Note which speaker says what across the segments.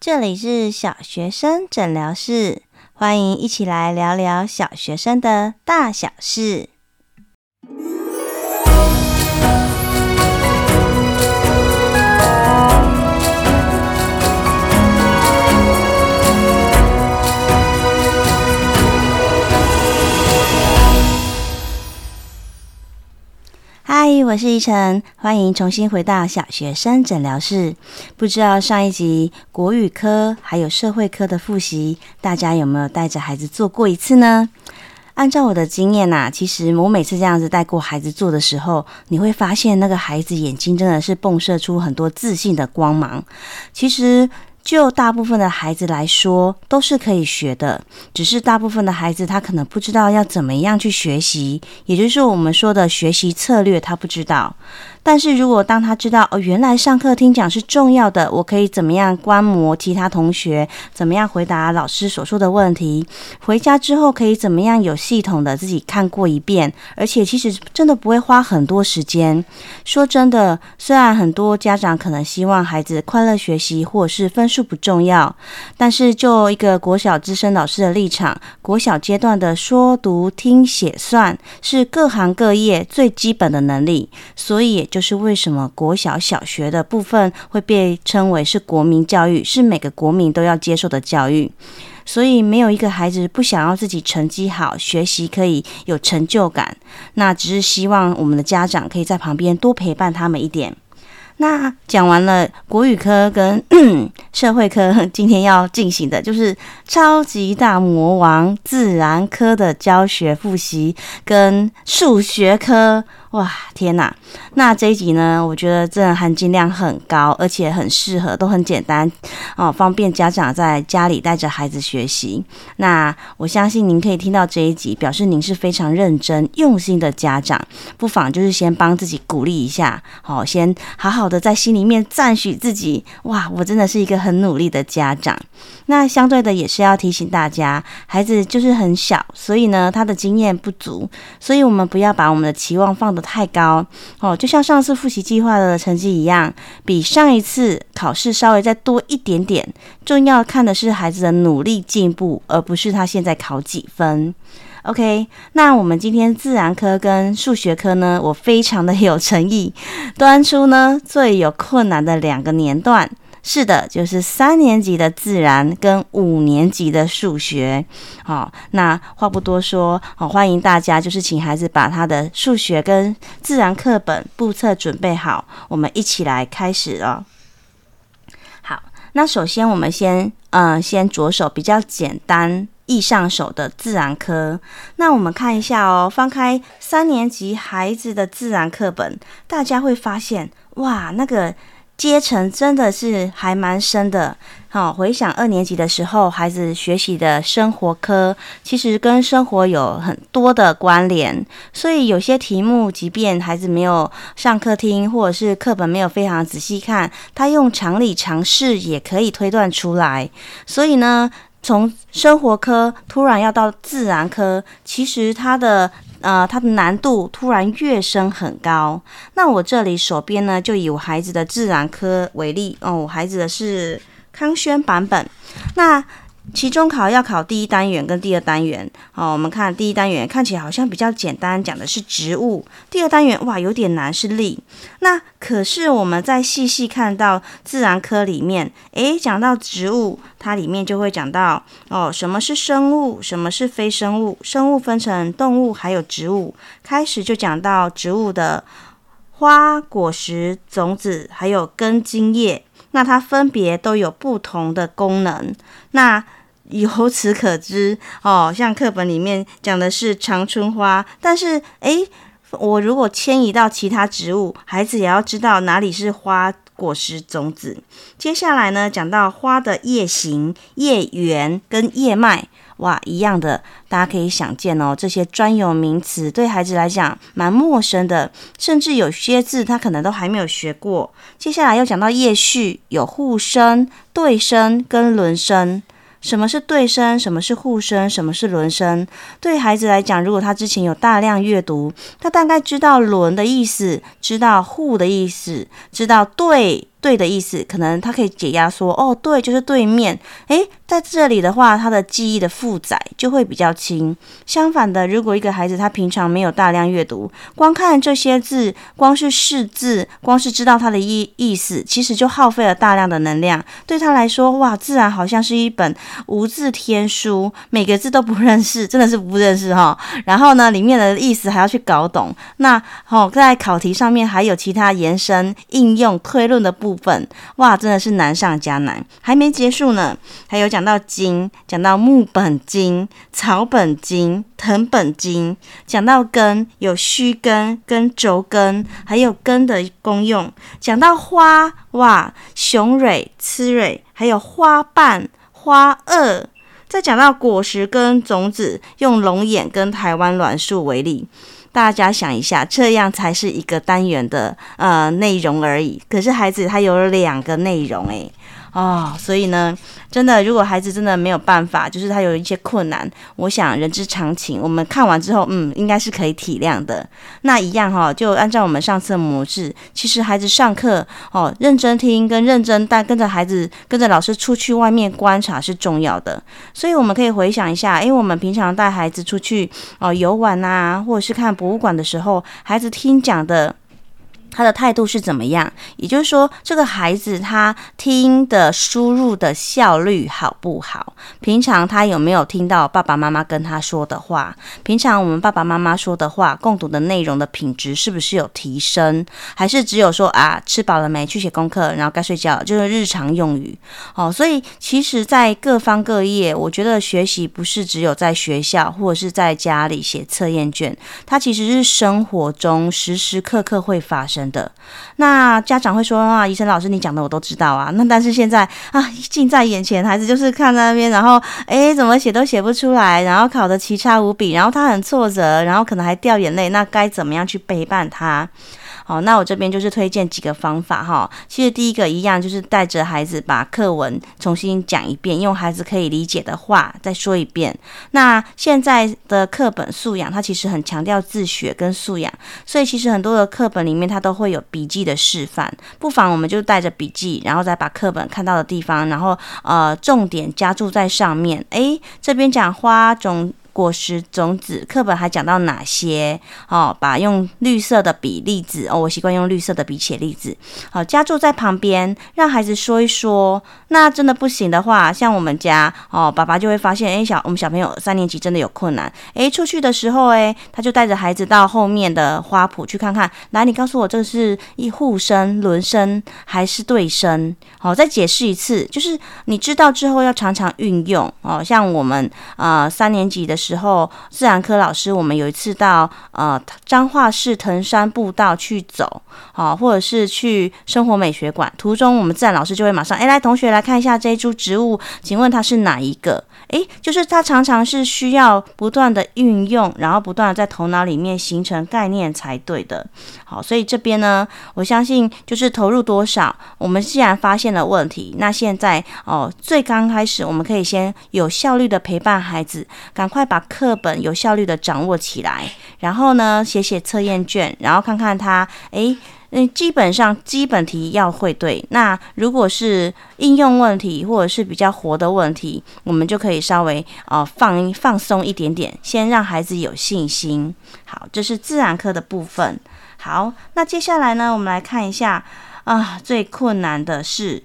Speaker 1: 这里是小学生诊疗室，欢迎一起来聊聊小学生的大小事。嗨，我是依晨，欢迎重新回到小学生诊疗室。不知道上一集国语科还有社会科的复习，大家有没有带着孩子做过一次呢？按照我的经验呐，其实我每次这样子带过孩子做的时候，你会发现那个孩子眼睛真的是迸射出很多自信的光芒。其实。就大部分的孩子来说，都是可以学的，只是大部分的孩子他可能不知道要怎么样去学习，也就是我们说的学习策略，他不知道。但是如果当他知道哦，原来上课听讲是重要的，我可以怎么样观摩其他同学，怎么样回答老师所说的问题，回家之后可以怎么样有系统的自己看过一遍，而且其实真的不会花很多时间。说真的，虽然很多家长可能希望孩子快乐学习，或者是分数不重要，但是就一个国小资深老师的立场，国小阶段的说读听写算是各行各业最基本的能力，所以也。就是为什么国小小学的部分会被称为是国民教育，是每个国民都要接受的教育。所以没有一个孩子不想要自己成绩好，学习可以有成就感。那只是希望我们的家长可以在旁边多陪伴他们一点。那讲完了国语科跟 社会科，今天要进行的就是超级大魔王自然科的教学复习跟数学科。哇，天哪！那这一集呢，我觉得真的含金量很高，而且很适合，都很简单哦，方便家长在家里带着孩子学习。那我相信您可以听到这一集，表示您是非常认真用心的家长，不妨就是先帮自己鼓励一下，好，先好好的在心里面赞许自己。哇，我真的是一个很努力的家长。那相对的也是要提醒大家，孩子就是很小，所以呢，他的经验不足，所以我们不要把我们的期望放得太高哦，就像上次复习计划的成绩一样，比上一次考试稍微再多一点点。重要看的是孩子的努力进步，而不是他现在考几分。OK，那我们今天自然科跟数学科呢，我非常的有诚意，端出呢最有困难的两个年段。是的，就是三年级的自然跟五年级的数学。好，那话不多说，好，欢迎大家就是请孩子把他的数学跟自然课本簿册准备好，我们一起来开始哦。好，那首先我们先嗯、先着手比较简单易上手的自然科。那我们看一下哦，翻开三年级孩子的自然课本，大家会发现哇，那个。阶层真的是还蛮深的。好，回想二年级的时候，孩子学习的生活科，其实跟生活有很多的关联。所以有些题目，即便孩子没有上课听，或者是课本没有非常仔细看，他用常理常识也可以推断出来。所以呢，从生活科突然要到自然科，其实它的。呃，它的难度突然跃升很高。那我这里手边呢，就以我孩子的自然科为例哦，我孩子的是康轩版本。那期中考要考第一单元跟第二单元，好，我们看第一单元看起来好像比较简单，讲的是植物；第二单元哇，有点难，是力。那可是我们再细细看到自然科里面，诶，讲到植物，它里面就会讲到哦，什么是生物，什么是非生物？生物分成动物还有植物，开始就讲到植物的花、果实、种子，还有根、茎、叶，那它分别都有不同的功能。那由此可知，哦，像课本里面讲的是长春花，但是，诶，我如果迁移到其他植物，孩子也要知道哪里是花、果实、种子。接下来呢，讲到花的叶形、叶缘跟叶脉，哇，一样的，大家可以想见哦，这些专有名词对孩子来讲蛮陌生的，甚至有些字他可能都还没有学过。接下来又讲到叶序，有互生、对生跟轮生。什么是对生？什么是互生？什么是轮生？对孩子来讲，如果他之前有大量阅读，他大概知道轮的意思，知道互的意思，知道对对的意思，可能他可以解压说，哦，对，就是对面。诶，在这里的话，他的记忆的负载就会比较轻。相反的，如果一个孩子他平常没有大量阅读，光看这些字，光是识字，光是知道他的意意思，其实就耗费了大量的能量。对他来说，哇，自然好像是一本无字天书，每个字都不认识，真的是不认识哈。然后呢，里面的意思还要去搞懂。那好，在考题上面还有其他延伸、应用、推论的部。部分哇，真的是难上加难，还没结束呢。还有讲到茎，讲到木本茎、草本茎、藤本茎，讲到根，有须根、跟轴根，还有根的功用。讲到花哇，雄蕊、雌蕊，还有花瓣、花萼。再讲到果实跟种子，用龙眼跟台湾栾树为例。大家想一下，这样才是一个单元的呃内容而已。可是孩子他有两个内容诶。哦，所以呢，真的，如果孩子真的没有办法，就是他有一些困难，我想人之常情。我们看完之后，嗯，应该是可以体谅的。那一样哈、哦，就按照我们上次的模式，其实孩子上课哦，认真听跟认真带，跟着孩子跟着老师出去外面观察是重要的。所以我们可以回想一下，因为我们平常带孩子出去哦游玩啊，或者是看博物馆的时候，孩子听讲的。他的态度是怎么样？也就是说，这个孩子他听的输入的效率好不好？平常他有没有听到爸爸妈妈跟他说的话？平常我们爸爸妈妈说的话，共读的内容的品质是不是有提升？还是只有说啊，吃饱了没？去写功课，然后该睡觉，就是日常用语。哦，所以其实，在各方各业，我觉得学习不是只有在学校或者是在家里写测验卷，它其实是生活中时时刻刻会发生。真的那家长会说啊，医生老师你讲的我都知道啊，那但是现在啊近在眼前，孩子就是看在那边，然后诶怎么写都写不出来，然后考的奇差无比，然后他很挫折，然后可能还掉眼泪，那该怎么样去陪伴他？好，那我这边就是推荐几个方法哈。其实第一个一样就是带着孩子把课文重新讲一遍，用孩子可以理解的话再说一遍。那现在的课本素养，它其实很强调自学跟素养，所以其实很多的课本里面它都会有笔记的示范。不妨我们就带着笔记，然后再把课本看到的地方，然后呃重点加注在上面。诶，这边讲花种。果实种子课本还讲到哪些？哦，把用绿色的笔例子哦，我习惯用绿色的笔写例子。好，加注在旁边，让孩子说一说。那真的不行的话，像我们家哦，爸爸就会发现，哎，小我们小朋友三年级真的有困难。哎，出去的时候，哎，他就带着孩子到后面的花圃去看看。来，你告诉我，这是一互生、轮生还是对生？好，再解释一次，就是你知道之后要常常运用哦。像我们啊、呃，三年级的时。时候，自然科老师，我们有一次到呃彰化市藤山步道去走，好，或者是去生活美学馆，途中我们自然老师就会马上，哎，来同学来看一下这一株植物，请问它是哪一个？哎，就是它常常是需要不断的运用，然后不断的在头脑里面形成概念才对的。好，所以这边呢，我相信就是投入多少，我们既然发现了问题，那现在哦，最刚开始我们可以先有效率的陪伴孩子，赶快把课本有效率的掌握起来，然后呢，写写测验卷，然后看看他，诶。嗯，基本上基本题要会对。那如果是应用问题或者是比较活的问题，我们就可以稍微呃放放松一点点，先让孩子有信心。好，这是自然课的部分。好，那接下来呢，我们来看一下啊，最困难的是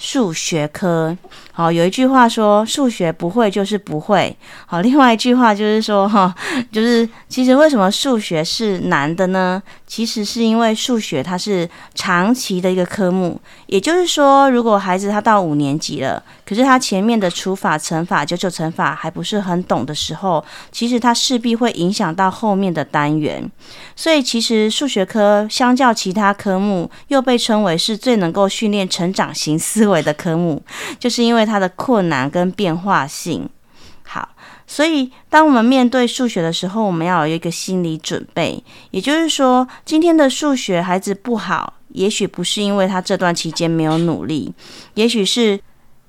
Speaker 1: 数学科。好，有一句话说，数学不会就是不会。好，另外一句话就是说，哈，就是其实为什么数学是难的呢？其实是因为数学它是长期的一个科目，也就是说，如果孩子他到五年级了，可是他前面的除法、乘法、九九乘法还不是很懂的时候，其实他势必会影响到后面的单元。所以，其实数学科相较其他科目，又被称为是最能够训练成长型思维的科目，就是因为它的困难跟变化性。所以，当我们面对数学的时候，我们要有一个心理准备。也就是说，今天的数学孩子不好，也许不是因为他这段期间没有努力，也许是，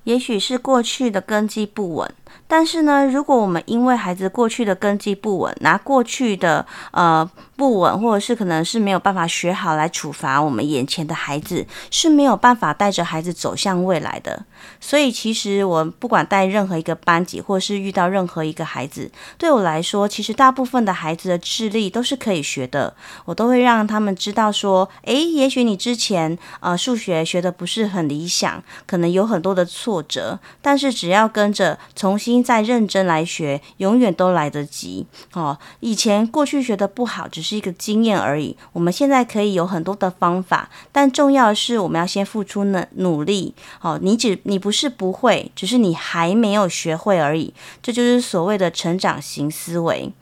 Speaker 1: 也许是过去的根基不稳。但是呢，如果我们因为孩子过去的根基不稳，拿过去的呃不稳，或者是可能是没有办法学好来处罚我们眼前的孩子，是没有办法带着孩子走向未来的。所以，其实我不管带任何一个班级，或是遇到任何一个孩子，对我来说，其实大部分的孩子的智力都是可以学的。我都会让他们知道说，诶，也许你之前呃数学学的不是很理想，可能有很多的挫折，但是只要跟着重新再认真来学，永远都来得及。哦，以前过去学的不好，只是一个经验而已。我们现在可以有很多的方法，但重要的是我们要先付出努努力。哦，你只你不是不会，只是你还没有学会而已。这就是所谓的成长型思维。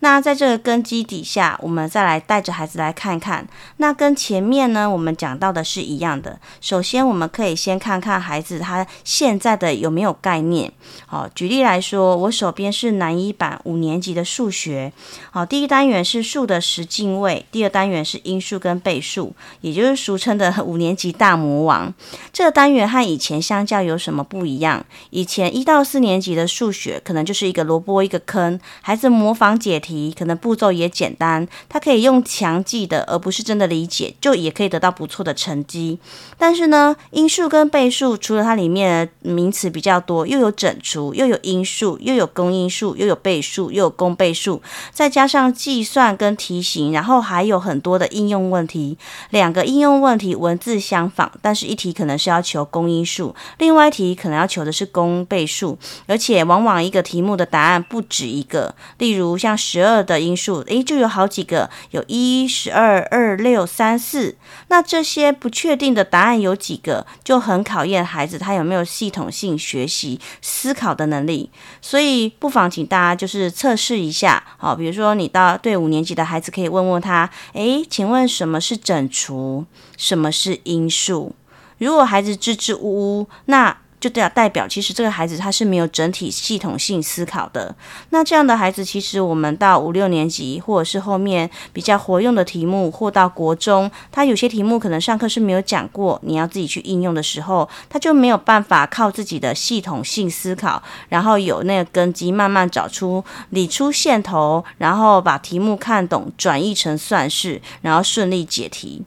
Speaker 1: 那在这个根基底下，我们再来带着孩子来看看。那跟前面呢，我们讲到的是一样的。首先，我们可以先看看孩子他现在的有没有概念。好，举例来说，我手边是南一版五年级的数学。好，第一单元是数的十进位，第二单元是因数跟倍数，也就是俗称的五年级大魔王。这个单元和以前相较有什么不一样？以前一到四年级的数学可能就是一个萝卜一个坑，孩子模仿解题。题可能步骤也简单，他可以用强记的，而不是真的理解，就也可以得到不错的成绩。但是呢，因数跟倍数，除了它里面的名词比较多，又有整除，又有因数，又有公因数，又有倍数，又有公倍数，再加上计算跟题型，然后还有很多的应用问题。两个应用问题文字相仿，但是一题可能是要求公因数，另外一题可能要求的是公倍数，而且往往一个题目的答案不止一个，例如像十。十二的因数，诶，就有好几个，有一、十二、二、六、三、四。那这些不确定的答案有几个，就很考验孩子他有没有系统性学习思考的能力。所以不妨请大家就是测试一下，好，比如说你到对五年级的孩子可以问问他，诶，请问什么是整除？什么是因数？如果孩子支支吾吾，那。就代代表，其实这个孩子他是没有整体系统性思考的。那这样的孩子，其实我们到五六年级，或者是后面比较活用的题目，或到国中，他有些题目可能上课是没有讲过，你要自己去应用的时候，他就没有办法靠自己的系统性思考，然后有那个根基，慢慢找出理出线头，然后把题目看懂，转译成算式，然后顺利解题。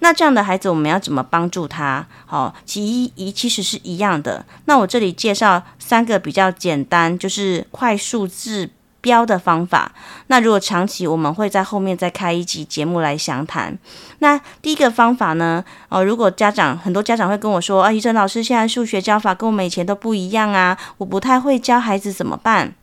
Speaker 1: 那这样的孩子，我们要怎么帮助他？好，其一一其实是一样的。那我这里介绍三个比较简单，就是快速治标的方法。那如果长期，我们会在后面再开一集节目来详谈。那第一个方法呢？哦，如果家长很多家长会跟我说，啊，医生老师，现在数学教法跟我们以前都不一样啊，我不太会教孩子怎么办？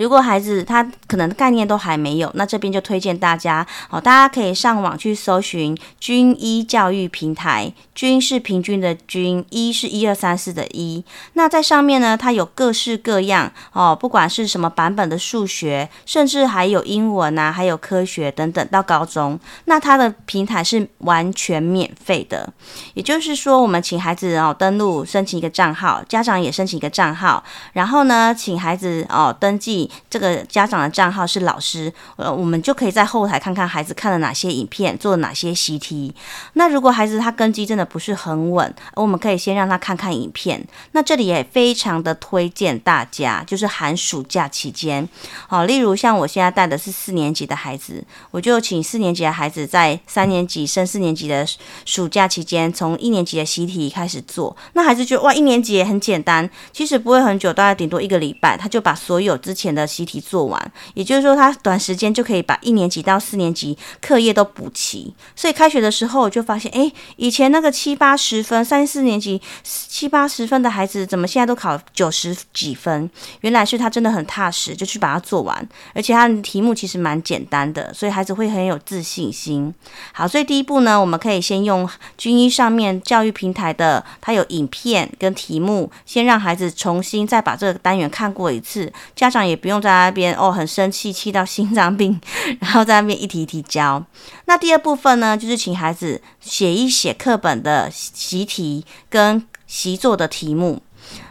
Speaker 1: 如果孩子他可能概念都还没有，那这边就推荐大家，好，大家可以上网去搜寻军医教育平台，军是平均的均，一是一二三四的一。那在上面呢，它有各式各样哦，不管是什么版本的数学，甚至还有英文啊，还有科学等等，到高中，那它的平台是完全免费的。也就是说，我们请孩子哦登录申请一个账号，家长也申请一个账号，然后呢，请孩子哦登记。这个家长的账号是老师，呃，我们就可以在后台看看孩子看了哪些影片，做了哪些习题。那如果孩子他根基真的不是很稳，我们可以先让他看看影片。那这里也非常的推荐大家，就是寒暑假期间，好，例如像我现在带的是四年级的孩子，我就请四年级的孩子在三年级升四年级的暑假期间，从一年级的习题开始做。那孩子觉得哇，一年级也很简单，其实不会很久，大概顶多一个礼拜，他就把所有之前的习题做完，也就是说，他短时间就可以把一年级到四年级课业都补齐。所以开学的时候，我就发现，哎，以前那个七八十分，三四年级七八十分的孩子，怎么现在都考九十几分？原来是他真的很踏实，就去把它做完，而且他的题目其实蛮简单的，所以孩子会很有自信心。好，所以第一步呢，我们可以先用军医上面教育平台的，它有影片跟题目，先让孩子重新再把这个单元看过一次，家长也。不用在那边哦，很生气，气到心脏病，然后在那边一题一题教。那第二部分呢，就是请孩子写一写课本的习题跟习作的题目。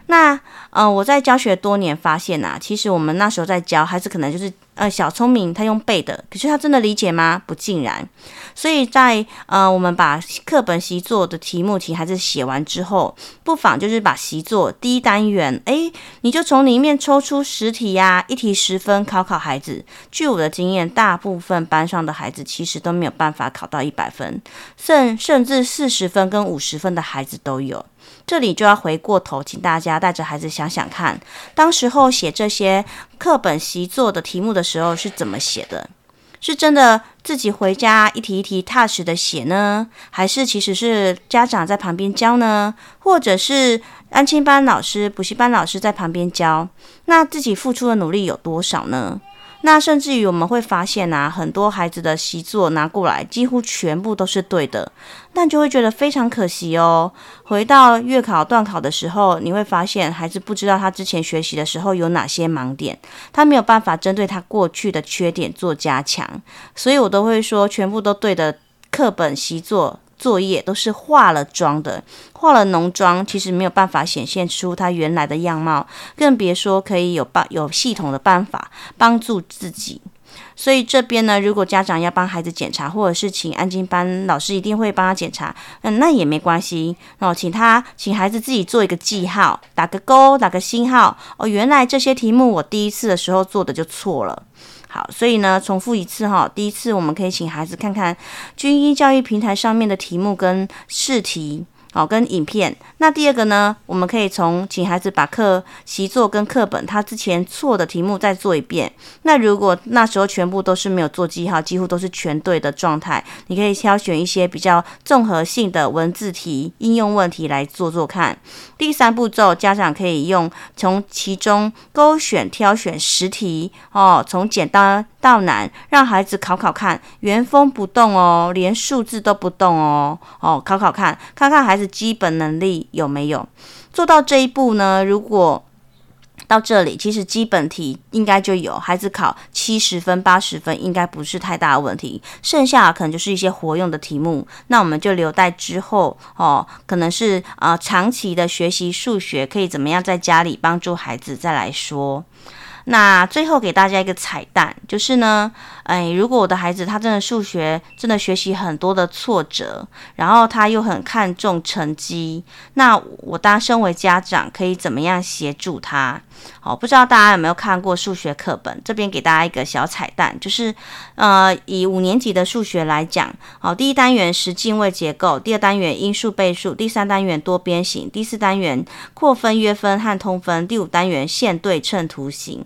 Speaker 1: 那呃，我在教学多年发现呐、啊，其实我们那时候在教孩子，可能就是呃小聪明，他用背的，可是他真的理解吗？不尽然。所以在呃，我们把课本习作的题目请孩子写完之后，不妨就是把习作第一单元，诶，你就从里面抽出十题呀、一题十分，考考孩子。据我的经验，大部分班上的孩子其实都没有办法考到一百分，甚甚至四十分跟五十分的孩子都有。这里就要回过头，请大家带着孩子想想看，当时候写这些课本习作的题目的时候是怎么写的？是真的自己回家一题一题踏实的写呢，还是其实是家长在旁边教呢？或者是安亲班老师、补习班老师在旁边教？那自己付出的努力有多少呢？那甚至于我们会发现啊，很多孩子的习作拿过来，几乎全部都是对的，但就会觉得非常可惜哦。回到月考、段考的时候，你会发现孩子不知道他之前学习的时候有哪些盲点，他没有办法针对他过去的缺点做加强，所以我都会说，全部都对的课本习作。作业都是化了妆的，化了浓妆，其实没有办法显现出他原来的样貌，更别说可以有办有系统的办法帮助自己。所以这边呢，如果家长要帮孩子检查，或者是请安静班老师一定会帮他检查，嗯，那也没关系那哦，请他请孩子自己做一个记号，打个勾，打个星号哦，原来这些题目我第一次的时候做的就错了。好，所以呢，重复一次哈。第一次，我们可以请孩子看看军医教育平台上面的题目跟试题。好，跟影片。那第二个呢，我们可以从请孩子把课习作跟课本他之前错的题目再做一遍。那如果那时候全部都是没有做记号，几乎都是全对的状态，你可以挑选一些比较综合性的文字题、应用问题来做做看。第三步骤，家长可以用从其中勾选挑选十题哦，从简单到难，让孩子考考看，原封不动哦，连数字都不动哦，哦，考考看，看看孩子基本能力有没有做到这一步呢？如果到这里，其实基本题应该就有，孩子考七十分、八十分，应该不是太大的问题。剩下可能就是一些活用的题目，那我们就留待之后哦，可能是啊、长期的学习数学，可以怎么样在家里帮助孩子再来说。那最后给大家一个彩蛋，就是呢，哎，如果我的孩子他真的数学真的学习很多的挫折，然后他又很看重成绩，那我当身为家长可以怎么样协助他？好，不知道大家有没有看过数学课本？这边给大家一个小彩蛋，就是呃，以五年级的数学来讲，好，第一单元十进位结构，第二单元因数倍数，第三单元多边形，第四单元扩分、约分和通分，第五单元线对称图形。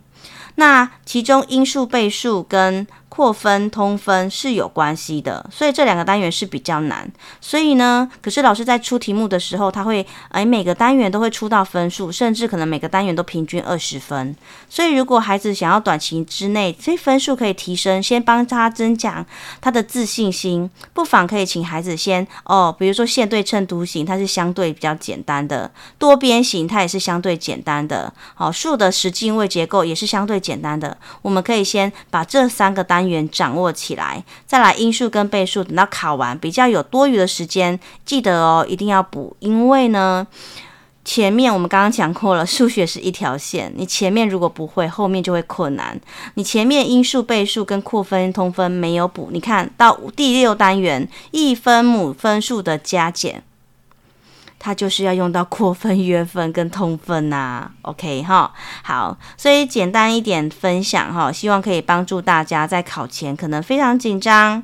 Speaker 1: 那其中因数倍数跟扩分、通分是有关系的，所以这两个单元是比较难。所以呢，可是老师在出题目的时候，他会哎每个单元都会出到分数，甚至可能每个单元都平均二十分。所以如果孩子想要短期之内这分数可以提升，先帮他增强他的自信心，不妨可以请孩子先哦，比如说线对称图形，它是相对比较简单的；多边形它也是相对简单的。好，数的十进位结构也是相对简单的。我们可以先把这三个单单元。掌握起来，再来因数跟倍数，等到考完比较有多余的时间，记得哦，一定要补，因为呢，前面我们刚刚讲过了，数学是一条线，你前面如果不会，后面就会困难。你前面因数、倍数跟扩分、通分没有补，你看到第六单元一分母分数的加减。它就是要用到扩分、约分跟通分呐、，OK 哈，好，所以简单一点分享哈，希望可以帮助大家在考前可能非常紧张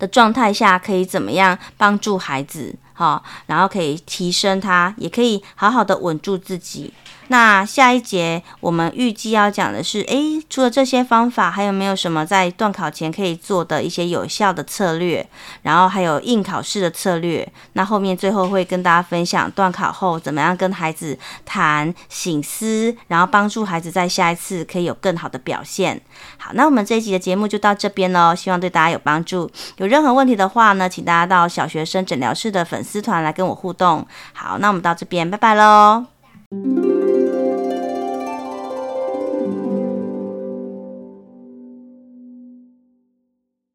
Speaker 1: 的状态下，可以怎么样帮助孩子哈，然后可以提升他，也可以好好的稳住自己。那下一节我们预计要讲的是，诶，除了这些方法，还有没有什么在段考前可以做的一些有效的策略？然后还有应考试的策略。那后面最后会跟大家分享段考后怎么样跟孩子谈、醒思，然后帮助孩子在下一次可以有更好的表现。好，那我们这一集的节目就到这边喽，希望对大家有帮助。有任何问题的话呢，请大家到小学生诊疗室的粉丝团来跟我互动。好，那我们到这边，拜拜喽。